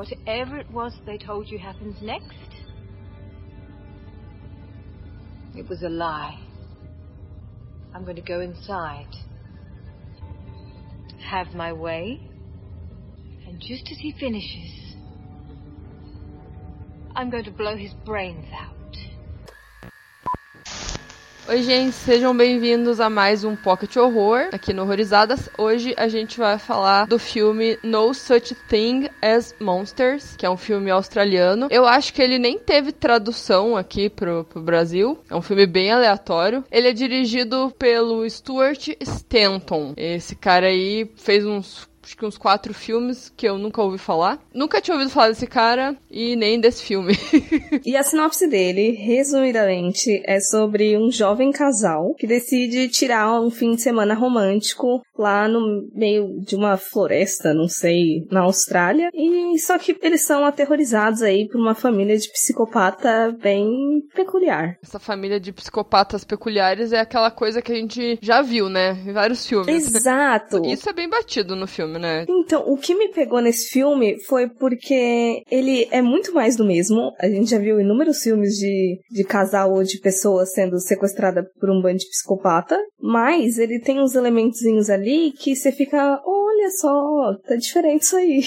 Whatever it was they told you happens next, it was a lie. I'm going to go inside, have my way, and just as he finishes, I'm going to blow his brains out. Oi, gente, sejam bem-vindos a mais um Pocket Horror aqui no Horrorizadas. Hoje a gente vai falar do filme No Such Thing as Monsters, que é um filme australiano. Eu acho que ele nem teve tradução aqui pro, pro Brasil. É um filme bem aleatório. Ele é dirigido pelo Stuart Stanton. Esse cara aí fez uns acho que uns quatro filmes que eu nunca ouvi falar. Nunca tinha ouvido falar desse cara e nem desse filme. e a sinopse dele, resumidamente, é sobre um jovem casal que decide tirar um fim de semana romântico lá no meio de uma floresta, não sei, na Austrália. E só que eles são aterrorizados aí por uma família de psicopata bem peculiar. Essa família de psicopatas peculiares é aquela coisa que a gente já viu, né? Em vários filmes. Exato. Isso é bem batido no filme, né? Então, o que me pegou nesse filme foi porque ele é muito mais do mesmo. A gente já viu inúmeros filmes de, de casal ou de pessoas sendo sequestrada por um bando de psicopata, mas ele tem uns elementozinhos ali que você fica, olha só, tá diferente isso aí.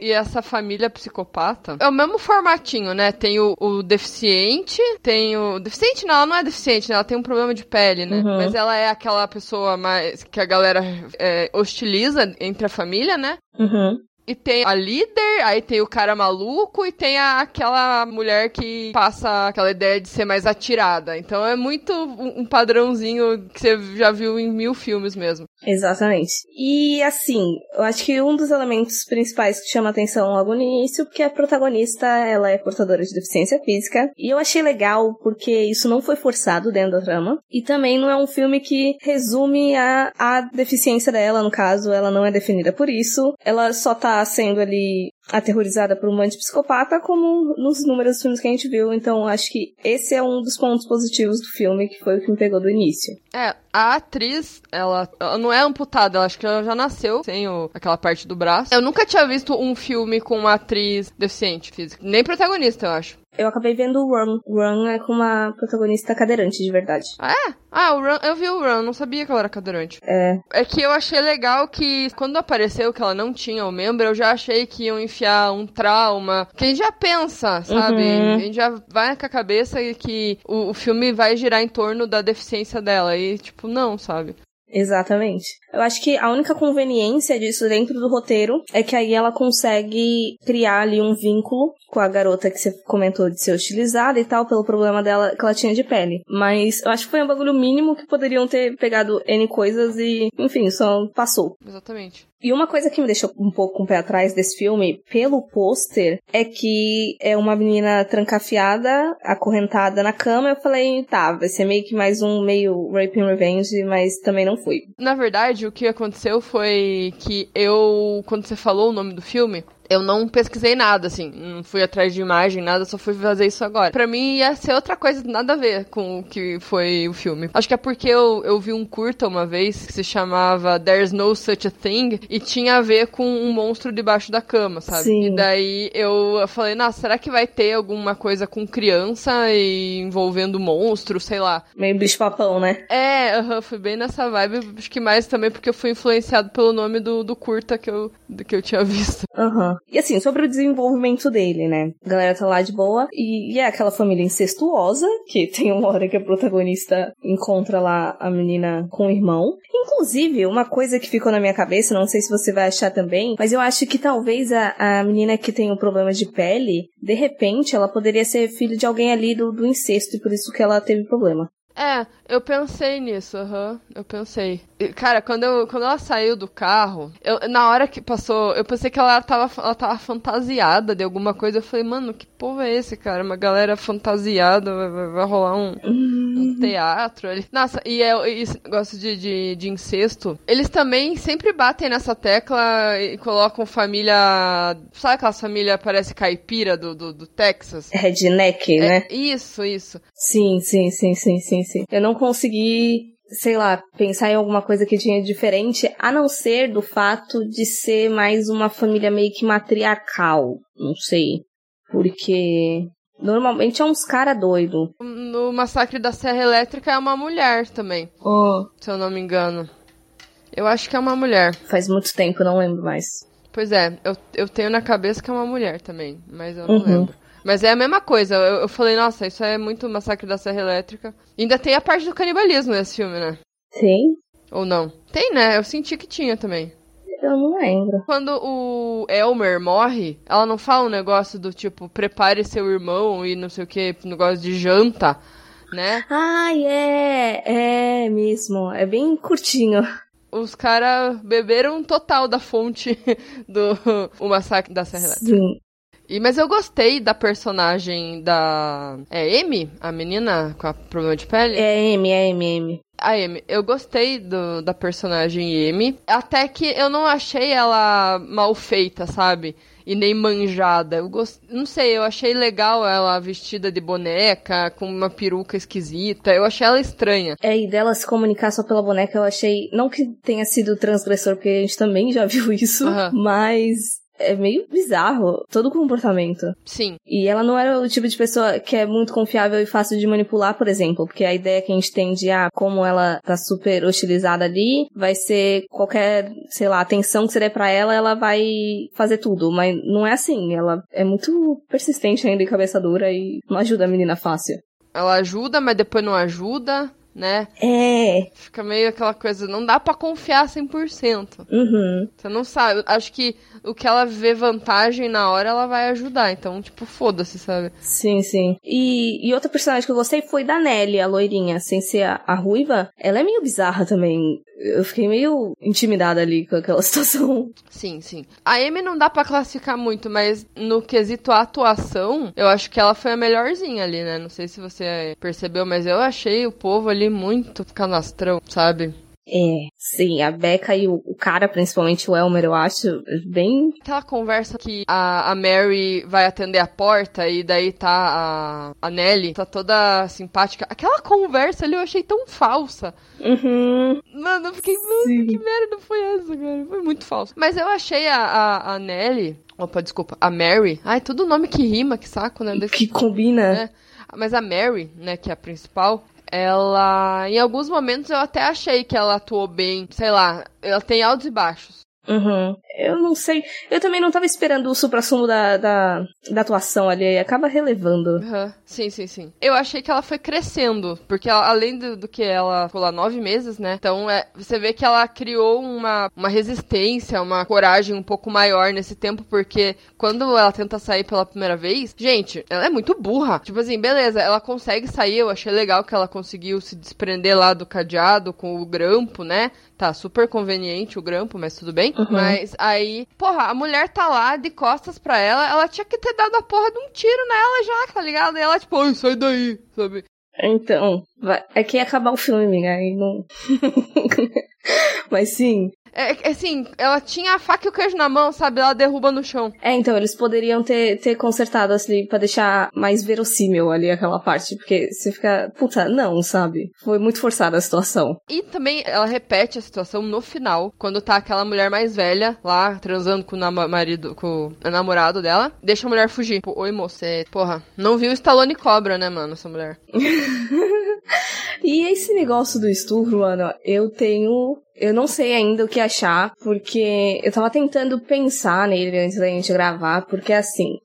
e essa família psicopata é o mesmo formatinho, né? Tem o, o deficiente, tem o. Deficiente não, ela não é deficiente, né? Ela tem um problema de pele, né? Uhum. Mas ela é aquela pessoa mais que a galera é, hostiliza entre a família, né? Uhum. E tem a líder, aí tem o cara maluco e tem a, aquela mulher que passa aquela ideia de ser mais atirada. Então é muito um, padrãozinho que você já viu em mil filmes mesmo. Exatamente. E assim, eu acho que um dos elementos principais que chama atenção logo no início, porque a protagonista, ela é portadora de deficiência física, e eu achei legal porque isso não foi forçado dentro da trama, e também não é um filme que resume a, a deficiência dela, no caso, ela não é definida por isso, ela só tá sendo ali aterrorizada por um psicopata, como nos números filmes que a gente viu. Então, acho que esse é um dos pontos positivos do filme, que foi o que me pegou do início. É, a atriz, ela, ela não é amputada, ela acho que ela já nasceu sem o, aquela parte do braço. Eu nunca tinha visto um filme com uma atriz deficiente física, nem protagonista, eu acho. Eu acabei vendo o Run. Run é com uma protagonista cadeirante, de verdade. Ah, é? Ah, o Run, eu vi o Run, não sabia que ela era cadeirante. É. É que eu achei legal que quando apareceu que ela não tinha o membro, eu já achei que iam enfiar um trauma. Que a gente já pensa, sabe? Uhum. A gente já vai com a cabeça que o, o filme vai girar em torno da deficiência dela. E, tipo, não, sabe? Exatamente. Eu acho que a única conveniência disso dentro do roteiro é que aí ela consegue criar ali um vínculo com a garota que você comentou de ser hostilizada e tal, pelo problema dela que ela tinha de pele. Mas eu acho que foi um bagulho mínimo que poderiam ter pegado N coisas e, enfim, só passou. Exatamente. E uma coisa que me deixou um pouco com o pé atrás desse filme, pelo pôster, é que é uma menina trancafiada, acorrentada na cama. Eu falei, tá, vai ser meio que mais um meio Rape and Revenge, mas também não fui. Na verdade, o que aconteceu foi que eu, quando você falou o nome do filme, eu não pesquisei nada, assim, não fui atrás de imagem, nada, só fui fazer isso agora. Para mim ia ser outra coisa, nada a ver com o que foi o filme. Acho que é porque eu, eu vi um curta uma vez que se chamava There's No Such a Thing e tinha a ver com um monstro debaixo da cama, sabe? Sim. E daí eu falei, nossa, será que vai ter alguma coisa com criança e envolvendo monstro, sei lá? Meio bicho-papão, né? É, uhum, fui bem nessa vibe, acho que mais também porque eu fui influenciado pelo nome do, do curta que eu, que eu tinha visto. Aham. Uhum. E assim, sobre o desenvolvimento dele, né? A galera tá lá de boa e, e é aquela família incestuosa, que tem uma hora que a protagonista encontra lá a menina com o irmão. Inclusive, uma coisa que ficou na minha cabeça, não sei se você vai achar também, mas eu acho que talvez a, a menina que tem o um problema de pele, de repente, ela poderia ser filho de alguém ali do, do incesto e por isso que ela teve problema. É, eu pensei nisso, aham, uhum, eu pensei. Cara, quando, eu, quando ela saiu do carro, eu, na hora que passou, eu pensei que ela tava, ela tava fantasiada de alguma coisa. Eu falei, mano, que povo é esse, cara? Uma galera fantasiada, vai, vai rolar um, um, teatro ali. Nossa, e é, esse negócio de, de, de, incesto, eles também sempre batem nessa tecla e colocam família. Sabe aquela família parece caipira do, do, do Texas? Redneck, é, né? Isso, isso. Sim, sim, sim, sim, sim, Eu não consegui sei lá, pensar em alguma coisa que tinha diferente, a não ser do fato de ser mais uma família meio que matriarcal. Não sei. Porque normalmente é uns cara doido. No Massacre da Serra Elétrica é uma mulher também. Oh. Se eu não me engano. Eu acho que é uma mulher. Faz muito tempo, não lembro mais. Pois é, eu, eu tenho na cabeça que é uma mulher também, mas eu não uhum. lembro. Mas é a mesma coisa. Eu, eu falei, nossa, isso é muito Massacre da Serra Elétrica. Ainda tem a parte do canibalismo nesse filme, né? Tem? Ou não? Tem, né? Eu senti que tinha também. Eu não lembro. Quando o Elmer morre, ela não fala um negócio do tipo, prepare seu irmão e não sei o que, negócio de janta, né? Ah, é, é mesmo. É bem curtinho. Os caras beberam total da fonte do o massacre da Serra Elétrica. Sim. E, mas eu gostei da personagem da. É Amy? A menina com a problema de pele? É Amy, é Amy, Amy. A Amy. Eu gostei do, da personagem Amy. Até que eu não achei ela mal feita, sabe? E nem manjada. Eu gost... Não sei, eu achei legal ela vestida de boneca, com uma peruca esquisita. Eu achei ela estranha. É, e dela se comunicar só pela boneca, eu achei. Não que tenha sido transgressor, porque a gente também já viu isso, mas é meio bizarro todo o comportamento. Sim. E ela não era o tipo de pessoa que é muito confiável e fácil de manipular, por exemplo, porque a ideia que a gente tem de, ah, como ela tá super hostilizada ali, vai ser qualquer, sei lá, atenção que você der pra ela, ela vai fazer tudo. Mas não é assim. Ela é muito persistente ainda e cabeça dura e não ajuda a menina fácil. Ela ajuda, mas depois não ajuda né? É. Fica meio aquela coisa, não dá para confiar 100%. Uhum. Você não sabe. Acho que o que ela vê vantagem na hora, ela vai ajudar. Então, tipo, foda-se, sabe? Sim, sim. E, e outra personagem que eu gostei foi da Nelly, a loirinha, sem ser a, a ruiva. Ela é meio bizarra também. Eu fiquei meio intimidada ali com aquela situação. Sim, sim. A Amy não dá para classificar muito, mas no quesito atuação, eu acho que ela foi a melhorzinha ali, né? Não sei se você percebeu, mas eu achei o povo ali muito canastrão, sabe? É, sim, a Becca e o, o, cara, principalmente o Elmer, eu acho bem. Aquela conversa que a, a Mary vai atender a porta e daí tá a, a Nelly, tá toda simpática. Aquela conversa ali eu achei tão falsa. Uhum. Mano, eu fiquei, mano, que merda foi essa, cara? Foi muito falso. Mas eu achei a, a, a Nelly. Opa, desculpa, a Mary. Ai, todo nome que rima, que saco, né? Que combina. Né? Mas a Mary, né, que é a principal, ela, em alguns momentos eu até achei que ela atuou bem, sei lá, ela tem altos e baixos. Uhum. Eu não sei. Eu também não tava esperando o supra-sumo da, da, da, atuação ali. Acaba relevando. Uhum. Sim, sim, sim. Eu achei que ela foi crescendo. Porque ela, além do, do, que ela ficou lá nove meses, né? Então é, você vê que ela criou uma, uma resistência, uma coragem um pouco maior nesse tempo. Porque quando ela tenta sair pela primeira vez, gente, ela é muito burra. Tipo assim, beleza, ela consegue sair. Eu achei legal que ela conseguiu se desprender lá do cadeado com o grampo, né? Tá super conveniente o grampo, mas tudo bem. Uhum. Mas aí, porra, a mulher tá lá de costas pra ela, ela tinha que ter dado a porra de um tiro nela já, tá ligado? E ela, tipo, ai, sai daí, sabe? Então, vai, é que ia acabar o filme, aí não. Mas sim, é, é, assim, ela tinha a faca e o queijo na mão, sabe? Ela derruba no chão. É, então, eles poderiam ter, ter consertado assim pra deixar mais verossímil ali aquela parte, porque você fica, puta, não, sabe? Foi muito forçada a situação. E também ela repete a situação no final, quando tá aquela mulher mais velha lá, transando com o marido, com o namorado dela, deixa a mulher fugir. Tipo, oi, moça, é, porra, não viu o Stallone Cobra, né, mano, essa mulher. e esse negócio do estupro, mano, eu tenho eu não sei ainda o que achar, porque eu tava tentando pensar nele antes da gente gravar, porque assim,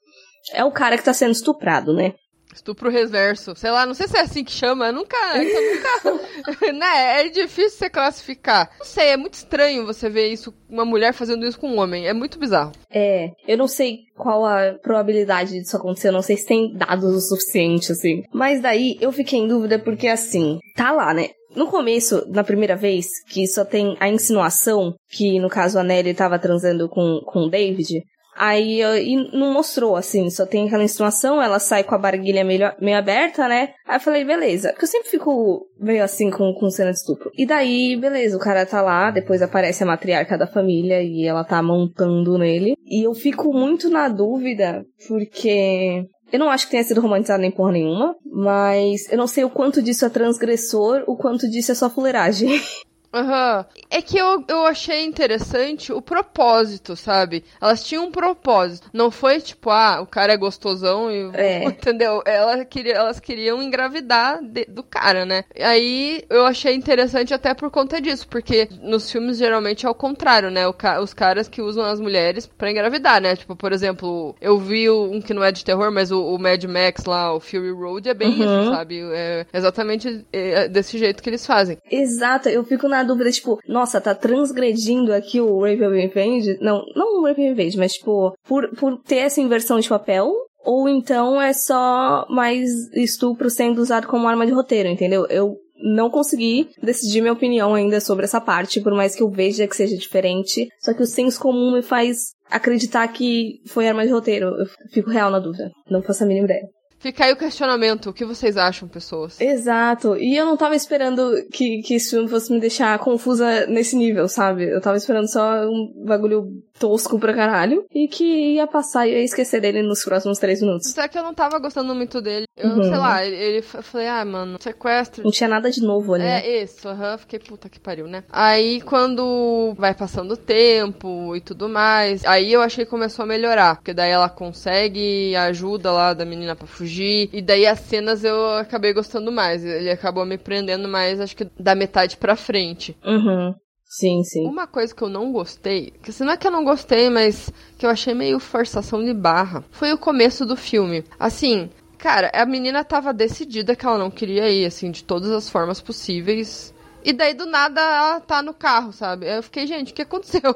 é o cara que tá sendo estuprado, né? Estupro reverso. Sei lá, não sei se é assim que chama. Eu nunca. Eu nunca. né? É difícil você classificar. Não sei, é muito estranho você ver isso, uma mulher fazendo isso com um homem. É muito bizarro. É. Eu não sei qual a probabilidade disso acontecer. Eu não sei se tem dados o suficiente, assim. Mas daí eu fiquei em dúvida porque, assim, tá lá, né? No começo, na primeira vez, que só tem a insinuação que, no caso, a Nelly tava transando com, com o David, Aí e não mostrou, assim, só tem aquela insinuação, ela sai com a barguilha meio, meio aberta, né? Aí eu falei, beleza. Porque eu sempre fico meio assim com, com cena de estupro. E daí, beleza, o cara tá lá, depois aparece a matriarca da família e ela tá montando nele. E eu fico muito na dúvida, porque Eu não acho que tenha sido romantizado nem porra nenhuma, mas eu não sei o quanto disso é transgressor, o quanto disso é só fuleiragem. Uhum. É que eu, eu achei interessante o propósito, sabe? Elas tinham um propósito. Não foi tipo, ah, o cara é gostosão e. É. Entendeu? Ela queria, elas queriam engravidar de, do cara, né? Aí eu achei interessante até por conta disso, porque nos filmes geralmente é o contrário, né? O, os caras que usam as mulheres para engravidar, né? Tipo, por exemplo, eu vi um que não é de terror, mas o, o Mad Max lá, o Fury Road, é bem uhum. isso, sabe? É exatamente é desse jeito que eles fazem. Exato, eu fico na dúvida, tipo, nossa, tá transgredindo aqui o Rape of Revenge. Não, não o Rape of Revenge, mas, tipo, por, por ter essa inversão de papel, ou então é só mais estupro sendo usado como arma de roteiro, entendeu? Eu não consegui decidir minha opinião ainda sobre essa parte, por mais que eu veja que seja diferente. Só que o senso comum me faz acreditar que foi arma de roteiro. Eu fico real na dúvida. Não faço a mínima ideia. Fica aí o questionamento. O que vocês acham, pessoas? Exato. E eu não tava esperando que, que esse filme fosse me deixar confusa nesse nível, sabe? Eu tava esperando só um bagulho tosco pra caralho. E que ia passar e ia esquecer dele nos próximos três minutos. Só que eu não tava gostando muito dele. Eu, uhum. sei lá, ele, ele falei, ah, mano, sequestro. Não tinha nada de novo ali. É, né? isso, aham. Uhum, fiquei puta que pariu, né? Aí quando vai passando o tempo e tudo mais, aí eu achei que começou a melhorar. Porque daí ela consegue a ajuda lá da menina pra fugir. E daí as cenas eu acabei gostando mais. Ele acabou me prendendo mais, acho que da metade pra frente. Uhum. Sim, sim. Uma coisa que eu não gostei, que não é que eu não gostei, mas que eu achei meio forçação de barra, foi o começo do filme. Assim, cara, a menina tava decidida que ela não queria ir, assim, de todas as formas possíveis. E daí, do nada, ela tá no carro, sabe? Eu fiquei, gente, o que aconteceu?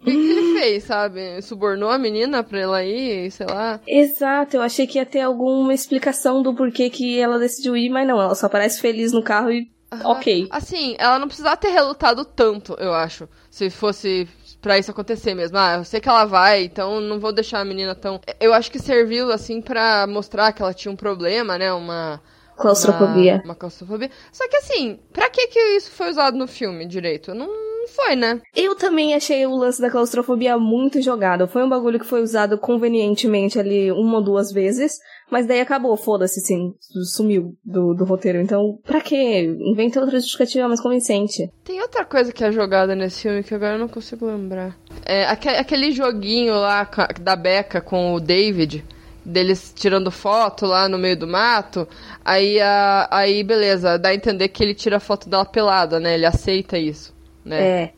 O que, que ele fez, sabe? Subornou a menina pra ela ir, sei lá. Exato, eu achei que ia ter alguma explicação do porquê que ela decidiu ir, mas não, ela só parece feliz no carro e Uhum. Ok. Assim, ela não precisava ter relutado tanto, eu acho. Se fosse para isso acontecer mesmo. Ah, eu sei que ela vai, então não vou deixar a menina tão. Eu acho que serviu, assim, para mostrar que ela tinha um problema, né? Uma. Claustrofobia. Uma, uma claustrofobia. Só que assim, pra que que isso foi usado no filme direito? Não, foi, né? Eu também achei o lance da claustrofobia muito jogado. Foi um bagulho que foi usado convenientemente ali uma ou duas vezes, mas daí acabou, foda-se, sim, sumiu do, do roteiro. Então, pra quê? Inventa outra justificativa mais convincente. Tem outra coisa que é jogada nesse filme que agora eu não consigo lembrar. É aquele joguinho lá da Becca com o David deles tirando foto lá no meio do mato. Aí, a, aí beleza, dá a entender que ele tira foto dela pelada, né? Ele aceita isso, né? É.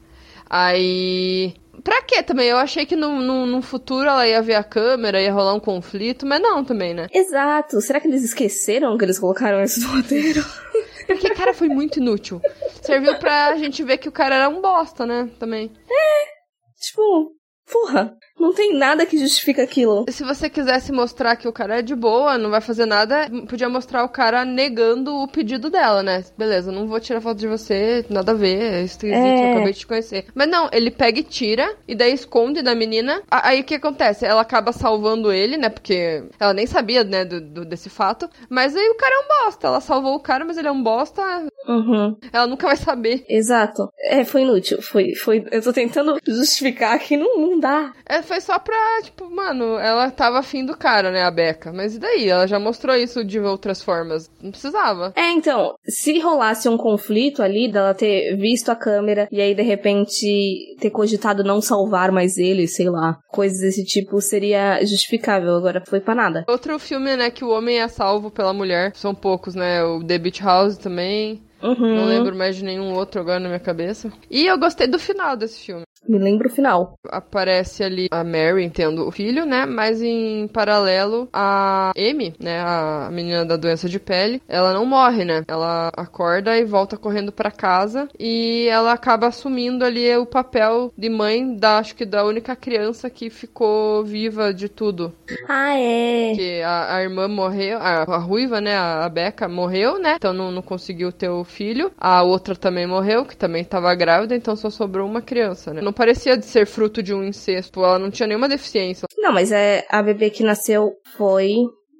Aí Pra quê também? Eu achei que no, no, no, futuro ela ia ver a câmera, ia rolar um conflito, mas não também, né? Exato. Será que eles esqueceram que eles colocaram isso no roteiro? Porque, cara, foi muito inútil. Serviu pra gente ver que o cara era um bosta, né? Também. É. Tipo, porra. Não tem nada que justifica aquilo. Se você quisesse mostrar que o cara é de boa, não vai fazer nada, podia mostrar o cara negando o pedido dela, né? Beleza, não vou tirar foto de você, nada a ver, é esquisito, é. eu acabei de te conhecer. Mas não, ele pega e tira, e daí esconde da menina. Aí o que acontece? Ela acaba salvando ele, né? Porque ela nem sabia, né, do, do, desse fato. Mas aí o cara é um bosta. Ela salvou o cara, mas ele é um bosta. Uhum. Ela nunca vai saber. Exato. É, foi inútil. Foi, foi. Eu tô tentando justificar que não, não dá. É, foi só pra, tipo, mano, ela tava afim do cara, né, a Becca. Mas e daí? Ela já mostrou isso de outras formas. Não precisava. É, então, se rolasse um conflito ali, dela ter visto a câmera e aí, de repente, ter cogitado não salvar mais ele, sei lá, coisas desse tipo, seria justificável. Agora foi pra nada. Outro filme, né, que o homem é salvo pela mulher. São poucos, né? O The Beach House também. Uhum. Não lembro mais de nenhum outro agora na minha cabeça. E eu gostei do final desse filme. Me lembro o final. Aparece ali a Mary tendo o filho, né? Mas em paralelo, a Amy, né? A menina da doença de pele, ela não morre, né? Ela acorda e volta correndo para casa e ela acaba assumindo ali o papel de mãe da, acho que da única criança que ficou viva de tudo. Ah, é. Que a, a irmã morreu, a, a, ruiva, né? A, a Becca morreu, né? Então não, não conseguiu ter o filho. A outra também morreu, que também estava grávida, então só sobrou uma criança, né? Não parecia de ser fruto de um incesto, ela não tinha nenhuma deficiência. Não, mas é a bebê que nasceu foi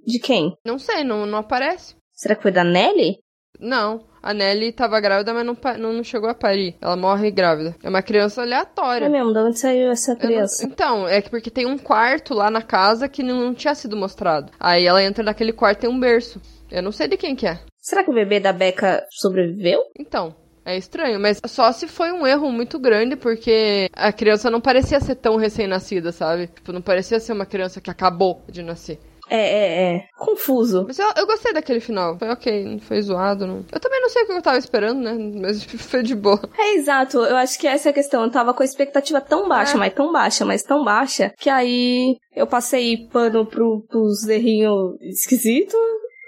de quem? Não sei, não, não aparece. Será que foi da Nelly? Não, a Nelly tava grávida, mas não, não, não, chegou a parir. Ela morre grávida. É uma criança aleatória. É mesmo, de onde saiu essa criança? Não... Então, é que porque tem um quarto lá na casa que não, não tinha sido mostrado. Aí ela entra naquele quarto e tem um berço. Eu não sei de quem que é. Será que o bebê da Becca sobreviveu? Então, é estranho, mas só se foi um erro muito grande, porque a criança não parecia ser tão recém-nascida, sabe? Tipo, não parecia ser uma criança que acabou de nascer. É, é, é. Confuso. Mas eu, eu gostei daquele final. Foi ok, não foi zoado, não. Eu também não sei o que eu tava esperando, né? Mas foi de boa. É, exato. Eu acho que essa é a questão. Eu tava com a expectativa tão baixa, é. mas tão baixa, mas tão baixa, que aí eu passei pano pro, pros errinhos esquisitos.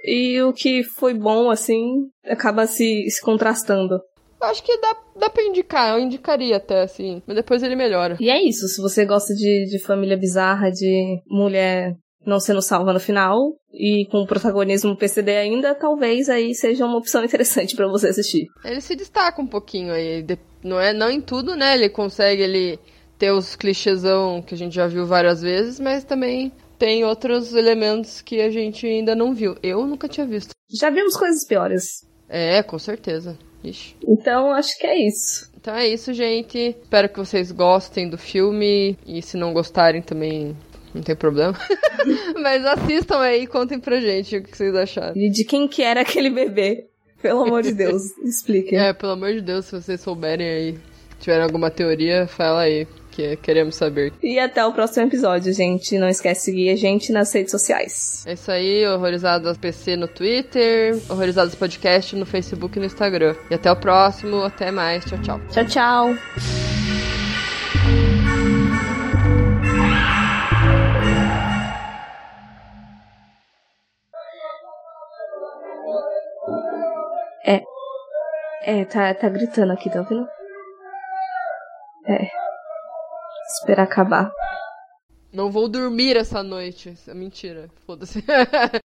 E o que foi bom, assim, acaba se, se contrastando. Acho que dá, dá pra indicar, eu indicaria até, assim. Mas depois ele melhora. E é isso, se você gosta de, de família bizarra, de mulher não sendo salva no final e com o protagonismo PCD ainda, talvez aí seja uma opção interessante para você assistir. Ele se destaca um pouquinho aí, não é não em tudo, né? Ele consegue ele ter os clichêsão que a gente já viu várias vezes, mas também tem outros elementos que a gente ainda não viu. Eu nunca tinha visto. Já vimos coisas piores. É, com certeza. Ixi. Então acho que é isso. Então é isso, gente. Espero que vocês gostem do filme. E se não gostarem também, não tem problema. Mas assistam aí e contem pra gente o que vocês acharam. E de quem que era aquele bebê? Pelo amor de Deus, expliquem. É, pelo amor de Deus, se vocês souberem aí, tiverem alguma teoria, fala aí, que queremos saber. E até o próximo episódio, gente. Não esquece de seguir a gente nas redes sociais. É isso aí, Horrorizadas PC no Twitter, Horrorizadas Podcast no Facebook e no Instagram. E até o próximo, até mais. Tchau, tchau. Tchau, tchau. É. É, tá, tá gritando aqui, tá ouvindo? É. Esperar acabar. Não vou dormir essa noite. É mentira. Foda-se.